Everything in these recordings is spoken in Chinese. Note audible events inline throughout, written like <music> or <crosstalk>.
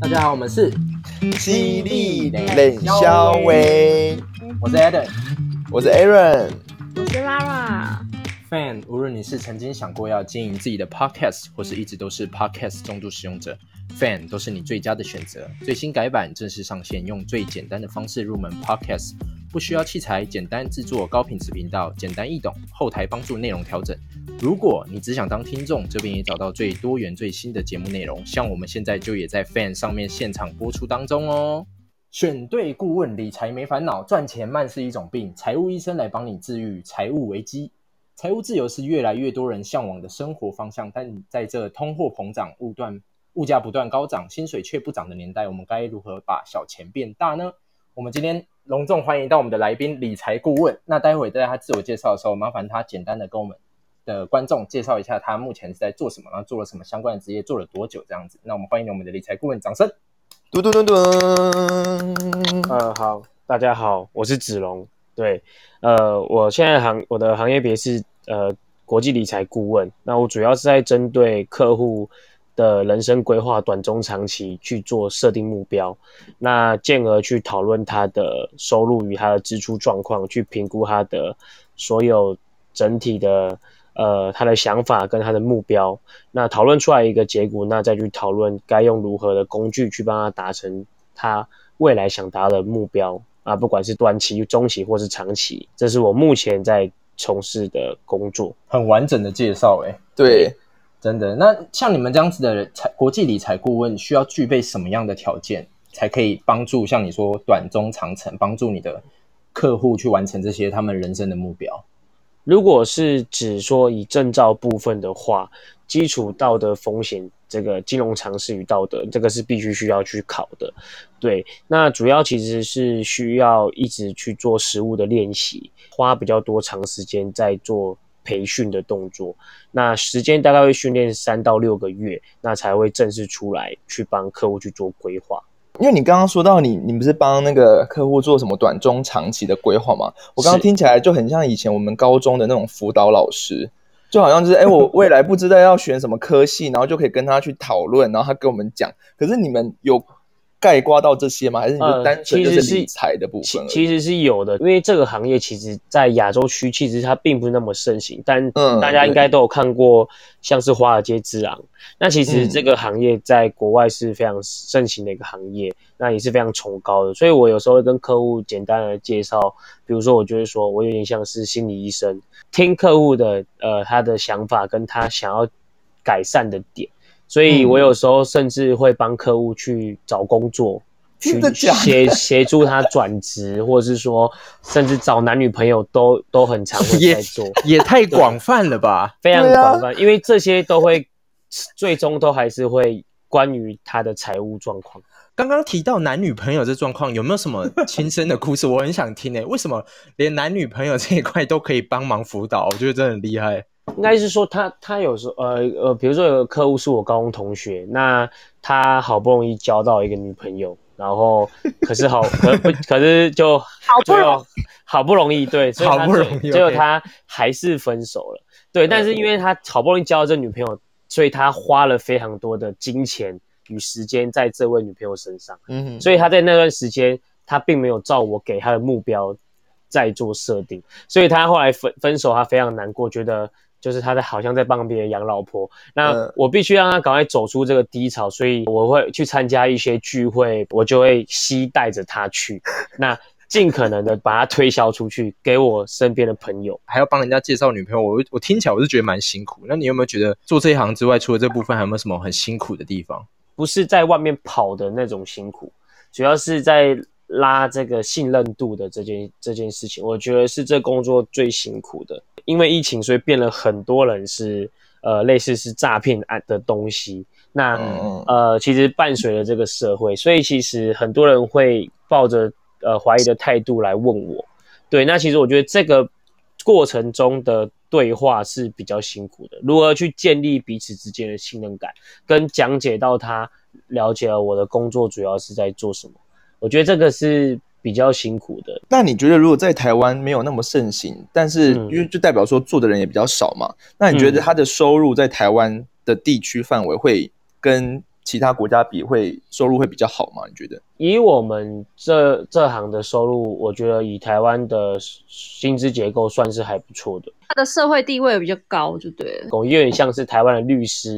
大家好，我们是犀利冷肖威，我是 Adam，我是 Aaron，我是 Lara。Fan，无论你是曾经想过要经营自己的 Podcast，或是一直都是 Podcast 重度使用者，Fan 都是你最佳的选择。最新改版正式上线，用最简单的方式入门 Podcast，不需要器材，简单制作高品质频道，简单易懂，后台帮助内容调整。如果你只想当听众，这边也找到最多元、最新的节目内容，像我们现在就也在 Fan 上面现场播出当中哦。选对顾问，理财没烦恼，赚钱慢是一种病，财务医生来帮你治愈财务危机。财务自由是越来越多人向往的生活方向，但在这通货膨胀、物断物价不断高涨、薪水却不涨的年代，我们该如何把小钱变大呢？我们今天隆重欢迎到我们的来宾理财顾问。那待会在他自我介绍的时候，麻烦他简单的跟我们。的观众介绍一下他目前是在做什么，然后做了什么相关的职业，做了多久这样子。那我们欢迎我们的理财顾问，掌声！嘟嘟嘟嘟。呃，好，大家好，我是子龙。对，呃，我现在行我的行业别是呃国际理财顾问。那我主要是在针对客户的人生规划短中长期去做设定目标，那进而去讨论他的收入与他的支出状况，去评估他的所有整体的。呃，他的想法跟他的目标，那讨论出来一个结果，那再去讨论该用如何的工具去帮他达成他未来想达的目标啊，不管是短期、中期或是长期，这是我目前在从事的工作。很完整的介绍，哎，对，真的。那像你们这样子的财国际理财顾问，需要具备什么样的条件，才可以帮助像你说短中长程，帮助你的客户去完成这些他们人生的目标？如果是指说以证照部分的话，基础道德风险这个金融常识与道德，这个是必须需要去考的。对，那主要其实是需要一直去做实物的练习，花比较多长时间在做培训的动作。那时间大概会训练三到六个月，那才会正式出来去帮客户去做规划。因为你刚刚说到你，你不是帮那个客户做什么短中长期的规划吗？我刚刚听起来就很像以前我们高中的那种辅导老师，就好像就是哎，<laughs> 我未来不知道要选什么科系，然后就可以跟他去讨论，然后他跟我们讲。可是你们有？盖刮到这些吗？还是你就单纯就是理财的部分？其实是有的，因为这个行业其实，在亚洲区其实它并不是那么盛行，但大家应该都有看过，像是华尔街之狼。那其实这个行业在国外是非常盛行的一个行业，那也是非常崇高的。所以我有时候会跟客户简单的介绍，比如说，我就会说我有点像是心理医生，听客户的呃他的想法跟他想要改善的点。所以我有时候甚至会帮客户去找工作，去协协助他转职，<laughs> 或者是说，甚至找男女朋友都都很常会在做，也太广泛了吧？非常广泛，因为这些都会最终都还是会关于他的财务状况。刚刚提到男女朋友这状况，有没有什么亲身的故事？我很想听诶，为什么连男女朋友这一块都可以帮忙辅导？我觉得真的很厉害。应该是说他他有时候呃呃，比如说有个客户是我高中同学，那他好不容易交到一个女朋友，然后可是好可不 <laughs> 可是就好不容易好不容易对，好不容易结果他还是分手了。对，但是因为他好不容易交到这女朋友，所以他花了非常多的金钱与时间在这位女朋友身上。嗯，所以他在那段时间他并没有照我给他的目标在做设定，所以他后来分分手，他非常难过，觉得。就是他在好像在帮别人养老婆，那我必须让他赶快走出这个低潮，所以我会去参加一些聚会，我就会吸带着他去，那尽可能的把他推销出去给我身边的朋友，还要帮人家介绍女朋友，我我听起来我是觉得蛮辛苦。那你有没有觉得做这一行之外，除了这部分，还有没有什么很辛苦的地方？不是在外面跑的那种辛苦，主要是在。拉这个信任度的这件这件事情，我觉得是这工作最辛苦的。因为疫情，所以变了很多人是呃类似是诈骗案的东西。那呃，其实伴随了这个社会，所以其实很多人会抱着呃怀疑的态度来问我。对，那其实我觉得这个过程中的对话是比较辛苦的。如何去建立彼此之间的信任感，跟讲解到他了解了我的工作主要是在做什么。我觉得这个是比较辛苦的。那你觉得，如果在台湾没有那么盛行，但是因为就代表说做的人也比较少嘛？那你觉得他的收入在台湾的地区范围会跟其他国家比会收入会比较好吗？你觉得？以我们这这行的收入，我觉得以台湾的薪资结构算是还不错的，他的社会地位比较高，就对了。有点像是台湾的律师，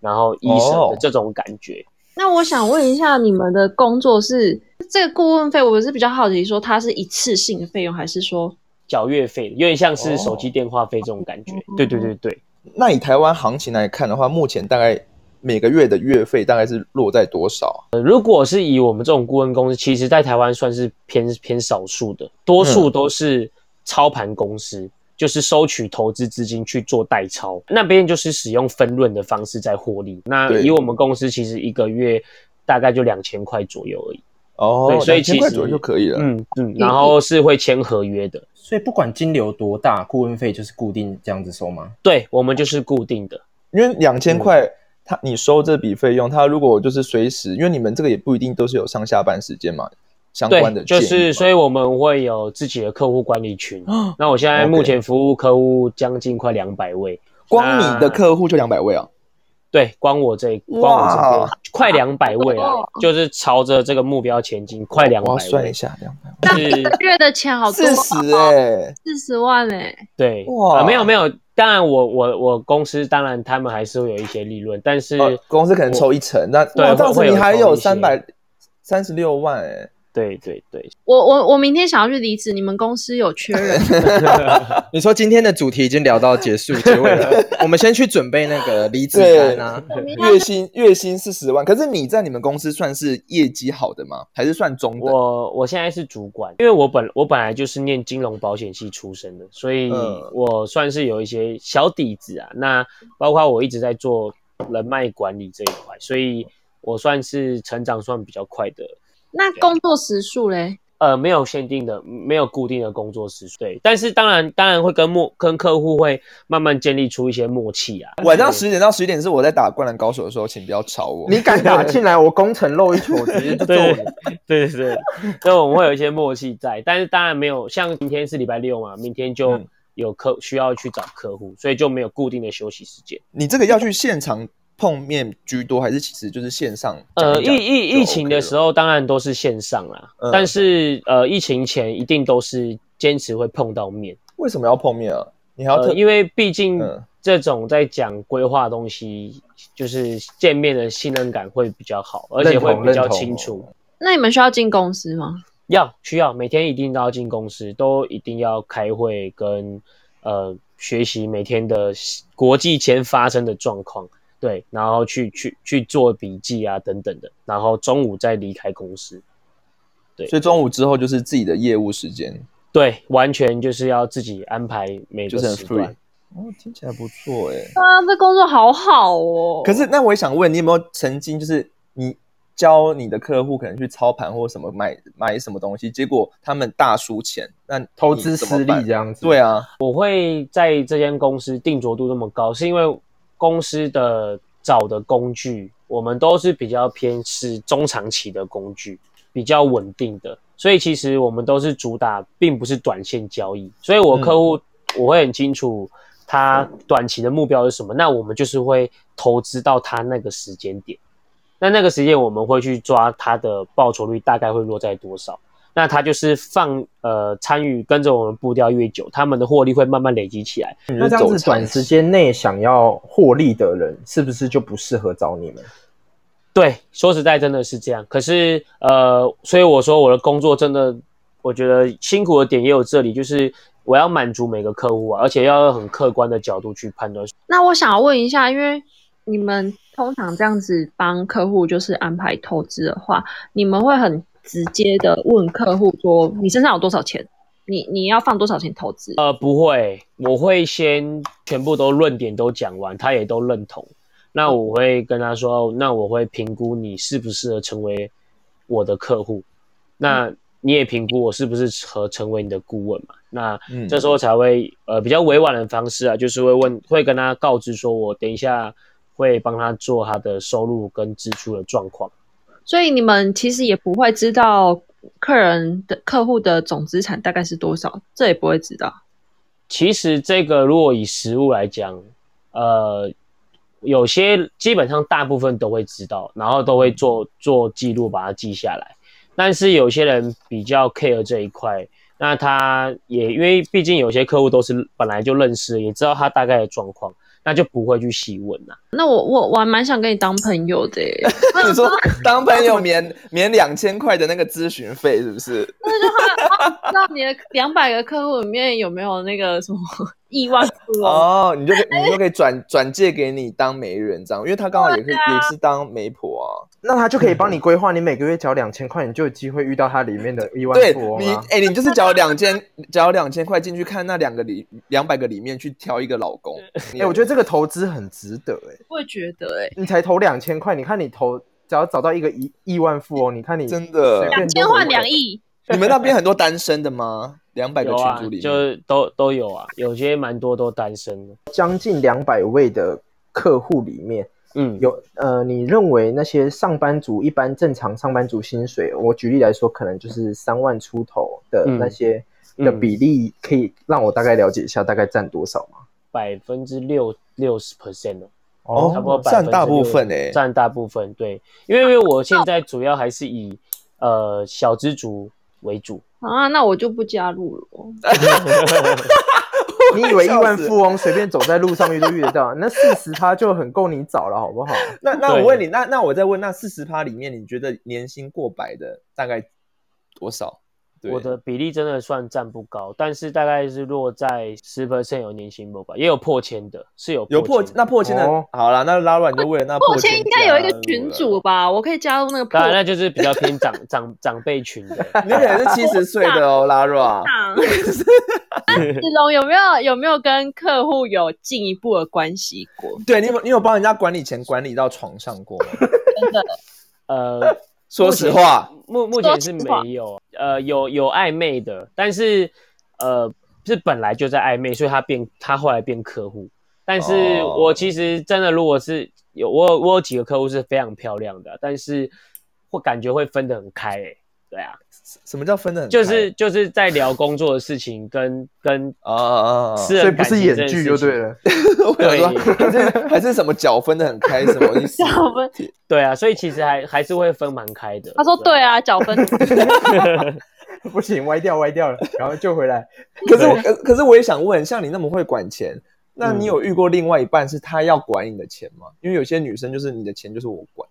然后医生的这种感觉。那我想问一下，你们的工作是这个顾问费？我是比较好奇，说它是一次性的费用，还是说缴月费？有点像是手机电话费这种感觉。对对对对。那以台湾行情来看的话，目前大概每个月的月费大概是落在多少？呃，如果是以我们这种顾问公司，其实在台湾算是偏偏少数的，多数都是操盘公司。就是收取投资资金去做代操，那边就是使用分润的方式在获利。那以我们公司其实一个月大概就两千块左右而已。哦，对，所以其实左右就可以了。嗯嗯，然后是会签合约的，所以不管金流多大，顾问费就是固定这样子收吗？对，我们就是固定的。因为两千块，他你收这笔费用，他如果就是随时，因为你们这个也不一定都是有上下班时间嘛。相关的就是，所以我们会有自己的客户管理群。那我现在目前服务客户将近快两百位，光你的客户就两百位啊？对，光我这光我这边。快两百位啊，就是朝着这个目标前进，快两百位。算一下，两百那一个月的钱好多，四十哎，四十万哎，对，哇，没有没有，当然我我我公司当然他们还是会有一些利润，但是公司可能抽一成，那对，这样子你还有三百三十六万哎。对对对，<laughs> 我我我明天想要去离职，你们公司有缺人？<laughs> 你说今天的主题已经聊到结束结尾了，<laughs> 我们先去准备那个离职单啊。月薪月薪四十万，可是你在你们公司算是业绩好的吗？还是算中？我我现在是主管，因为我本我本来就是念金融保险系出身的，所以我算是有一些小底子啊。那包括我一直在做人脉管理这一块，所以我算是成长算比较快的。那工作时数嘞？呃，没有限定的，没有固定的工作时数。对，但是当然，当然会跟默跟客户会慢慢建立出一些默契啊。晚上十点到十一点是我在打灌篮高手的时候，请不要吵我。你敢打进来，我攻城漏一球，直接就揍你。对 <laughs> 对对，所以我们会有一些默契在，但是当然没有像明天是礼拜六嘛，明天就有客需要去找客户，所以就没有固定的休息时间。你这个要去现场。碰面居多还是其实就是线上？呃，疫疫疫情的时候当然都是线上啦，但是呃，疫情前一定都是坚持会碰到面。为什么要碰面啊？你还要因为毕竟这种在讲规划东西，就是见面的信任感会比较好，而且会比较清楚。那你们需要进公司吗？要，需要每天一定都要进公司，都一定要开会跟呃学习每天的国际前发生的状况。对，然后去去去做笔记啊，等等的，然后中午再离开公司。对，所以中午之后就是自己的业务时间。对，完全就是要自己安排每个时段。哦，听起来不错哎。啊，这工作好好哦。可是，那我也想问你，有没有曾经就是你教你的客户可能去操盘或什么买买什么东西，结果他们大输钱，那投资失利这样子？对啊，我会在这间公司定着度那么高，是因为。公司的找的工具，我们都是比较偏是中长期的工具，比较稳定的，所以其实我们都是主打，并不是短线交易。所以我客户我会很清楚他短期的目标是什么，那我们就是会投资到他那个时间点，那那个时间我们会去抓他的报酬率大概会落在多少。那他就是放呃参与跟着我们步调越久，他们的获利会慢慢累积起来。那这样子短时间内想要获利的人，是不是就不适合找你们？对，说实在真的是这样。可是呃，所以我说我的工作真的，我觉得辛苦的点也有这里，就是我要满足每个客户啊，而且要用很客观的角度去判断。那我想要问一下，因为你们通常这样子帮客户就是安排投资的话，你们会很。直接的问客户说：“你身上有多少钱？你你要放多少钱投资？”呃，不会，我会先全部都论点都讲完，他也都认同。那我会跟他说：“那我会评估你适不适合成为我的客户，那你也评估我是不是合成为你的顾问嘛？那这时候才会呃比较委婉的方式啊，就是会问，会跟他告知说，我等一下会帮他做他的收入跟支出的状况。”所以你们其实也不会知道客人的客户的总资产大概是多少，这也不会知道。其实这个如果以实物来讲，呃，有些基本上大部分都会知道，然后都会做做记录，把它记下来。但是有些人比较 care 这一块，那他也因为毕竟有些客户都是本来就认识，也知道他大概的状况，那就不会去细问了、那我我我还蛮想跟你当朋友的耶，<laughs> 你说当朋友免免两千块的那个咨询费是不是？那就知道你的两百个客户里面有没有那个什么 <laughs> 亿万富翁？哦，你就可以你就可以转转借给你当媒人这样，因为他刚好也可以也是当媒婆啊。那他就可以帮你规划，你每个月缴两千块，你就有机会遇到他里面的亿万对你，富翁啊。哎、你就是缴两千，<laughs> 缴两千块进去看那两个里两百个里面去挑一个老公。哎、我觉得这个投资很值得哎、我也觉得哎，你才投两千块，你看你投只要找到一个亿亿万富翁，你看你真的两千换两亿，你们那边很多单身的吗？两百个群组里，面，就都都有啊，有些蛮多都单身的。将近两百位的客户里面嗯，有呃，你认为那些上班族一般正常上班族薪水，我举例来说，可能就是三万出头的嗯那些的嗯比例，可以让我大概了解一下，大概占多少吗？百分之六六十 percent 哦。哦差不多占大部分诶，欸占大部分对，因为因为我现在主要还是以呃小资族为主，啊，那我就不加入了哦。<laughs> 你以为亿万富翁随便走在路上面都遇得到？<laughs> 那四十趴就很够你找了，好不好？那那我问你，那那我再问，那四十趴里面，你觉得年薪过百的大概多少？对我的比例真的算占不高，但是大概是落在十 percent 有年薪不吧，也有破千的，是有有破那破千的，哦好啦，那拉软就为了那破千千应该有一个群了组吧，我可以加入那个破当然那就是比较偏长长长辈群的。你可能是七十岁的哦，拉软。<laughs> 档。子龙有没有有没有跟客户有进一步的关系过？对你有你有帮人家管理钱管理到床上过吗？真的呃，说实话，目目前是没有，呃，有有暧昧的，但是呃，是本来就在暧昧，所以他变他后来变客户。但是哦我其实真的，如果是有我有我有几个客户是非常漂亮的，但是会感觉会分得很开、欸，对啊，什么叫分的很开？就是就是在聊工作的事情跟跟啊啊啊！私所以不是演剧就对了。<laughs> 我想说，还是还是什么脚分的很开，什么意思？<laughs> 脚分，<laughs> 对啊，所以其实还还是会分蛮开的。他说对啊，脚分。不行，歪掉歪掉了，然后就回来。可是我可可是我也想问，像你那么会管钱，那嗯你有遇过另外一半是他要管你的钱吗？因为有些女生就是你的钱就是我管，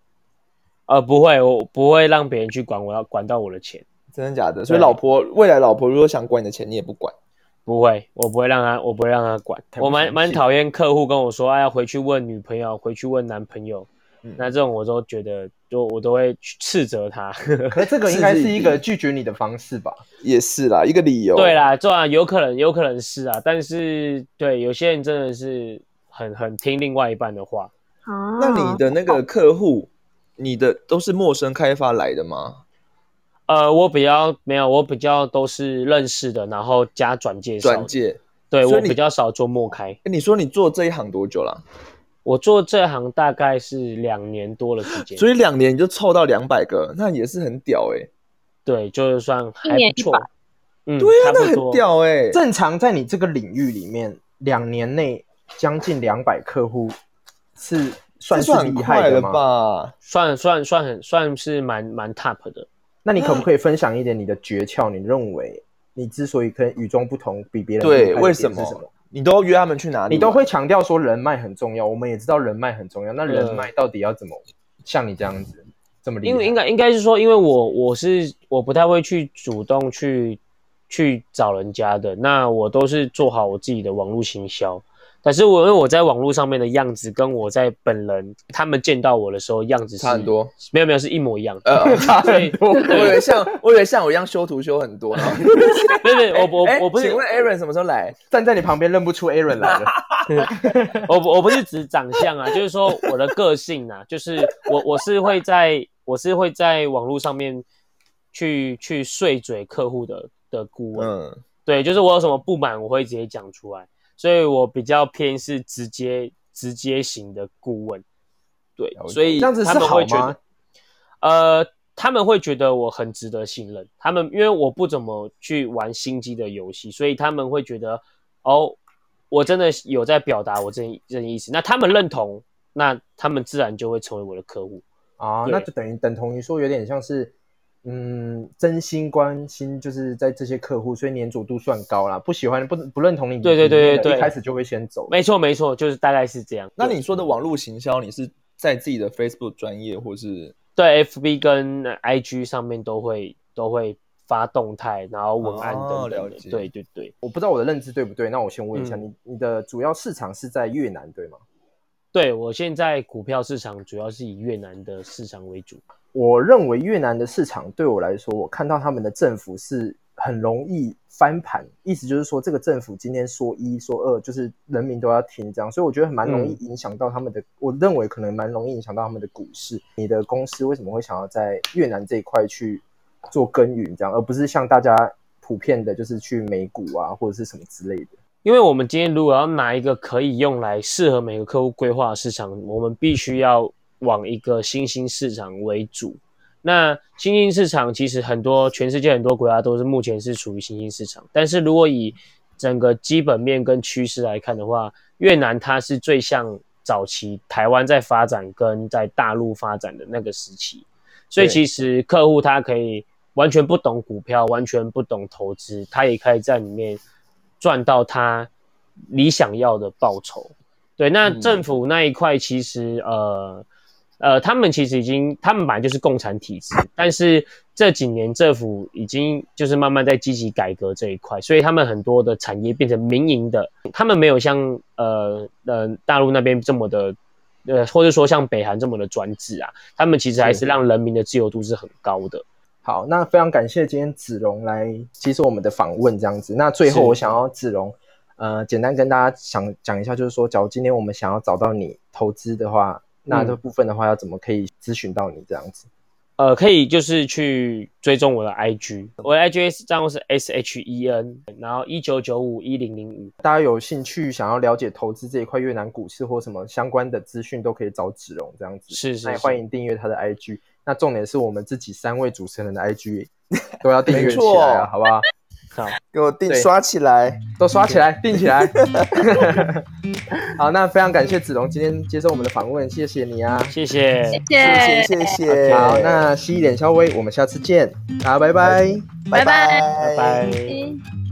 呃，不会，我不会让别人去管我要管到我的钱，真的假的？所以老婆未来老婆如果想管你的钱，你也不管。不会，我不会让他，我不会让他管。我蛮蛮讨厌客户跟我说，啊，要回去问女朋友，回去问男朋友。嗯那这种我都觉得，就我都会去斥责他。可是这个 <laughs> 应该是一个拒绝你的方式吧？也是啦，一个理由。对，啦，这啊，有可能，有可能是啊，但是对有些人真的是很很听另外一半的话。啊那你的那个客户，你的都是陌生开发来的吗？呃，我比较没有，我比较都是认识的，然后加转介绍。转介。对我比较少做陌开。诶你说你做这一行多久了？我做这行大概是两年多的时间，所以两年你就凑到两百个，那也是很屌哎、对，就是算还一年不错。嗯，对啊，那很。屌哎、正常在你这个领域里面，两年内将近两百客户是算是厉害快了的？吧？算算算很算是蛮蛮 top 的。那你可不可以分享一点你的诀窍？你认为你之所以可以与众不同，比别人对，为什么是什么？你都约他们去哪里？你都会强调说人脉很重要，我们也知道人脉很重要。那人嗯脉到底要怎么像你这样子这么厉害？因为应该应该是说，因为我我是我不太会去主动去去找人家的，那我都是做好我自己的网络行销。但是我因为我在网络上面的样子，跟我在本人他们见到我的时候样子是差很多，没有没有是一模一样的。呃，<laughs> 差所以很多。我以为像我以为像我一样修图修很多，然后 <laughs> 不是我我哎我不是请问 Aaron 什么时候来？<laughs> 站在你旁边认不出 Aaron 来了。我不我不是指长相啊，就是说我的个性啊，就是我我是会在我是会在网络上面去去碎嘴客户的的顾问，嗯，对，就是我有什么不满，我会直接讲出来，所以我比较偏是直接直接型的顾问，对所以这样子是他们好吗会觉得，？呃，他们会觉得我很值得信任，他们因为我不怎么去玩心机的游戏，所以他们会觉得哦，我真的有在表达我这这意思，那他们认同，那他们自然就会成为我的客户。啊，那就等于等同于说有点像是，嗯，真心关心，就是在这些客户，所以粘着度算高啦。不喜欢不不认同你，对对对对对一开始就会先走。没错没错，就是大概是这样。那你说的网络行销，你是在自己的 Facebook 专业，或是对 FB 跟 IG 上面都会都会发动态，然后文案哦等等的。了解对对对我不知道我的认知对不对，那我先问一下、嗯你，你的主要市场是在越南对吗？对，我现在股票市场主要是以越南的市场为主。我认为越南的市场对我来说，我看到他们的政府是很容易翻盘，意思就是说这个政府今天说一说二，就是人民都要听这样，所以我觉得蛮容易影响到他们的，我认为可能蛮容易影响到他们的股市。你的公司为什么会想要在越南这一块去做耕耘这样，而不是像大家普遍的就是去美股啊或者是什么之类的？因为我们今天如果要拿一个可以用来适合每个客户规划的市场，我们必须要往一个新兴市场为主。那新兴市场其实很多，全世界很多国家都是目前是处于新兴市场，但是如果以整个基本面跟趋势来看的话，越南它是最像早期台湾在发展跟在大陆发展的那个时期，所以其实客户他可以完全不懂股票，完全不懂投资，他也可以在里面赚到他理想要的报酬。对，那嗯政府那一块其实呃呃，他们其实已经，他们本来就是共产体制，但是这几年政府已经就是慢慢在积极改革这一块，所以他们很多的产业变成民营的，他们没有像呃呃大陆那边这么的。呃，或者说像北韩这么的专制啊，他们其实还是是让人民的自由度是很高的。好，那非常感谢今天子龙来接受我们的访问，这样子。那最后我想要子龙，呃，简单跟大家想讲一下，就是说，假如今天我们想要找到你投资的话，那这部分的话要怎么可以咨询到你这样子？呃，可以就是去追踪我的 IG，我的 IG 账号是 S H E N，然后一九九五一零零五。大家有兴趣想要了解投资这一块越南股市或什么相关的资讯，都可以找子龙这样子。是是是那也欢迎订阅他的 IG。那重点是我们自己三位主持人的 IG <laughs> 都要订阅起来啊，好不好？好，给我定刷起来。都刷起来，定起来。<laughs> <laughs> 好，那非常感谢子龙今天接受我们的访问，谢谢你啊。谢谢。谢谢谢谢谢。好，那吸一点稍微，我们下次见，好，拜拜。拜拜拜拜拜。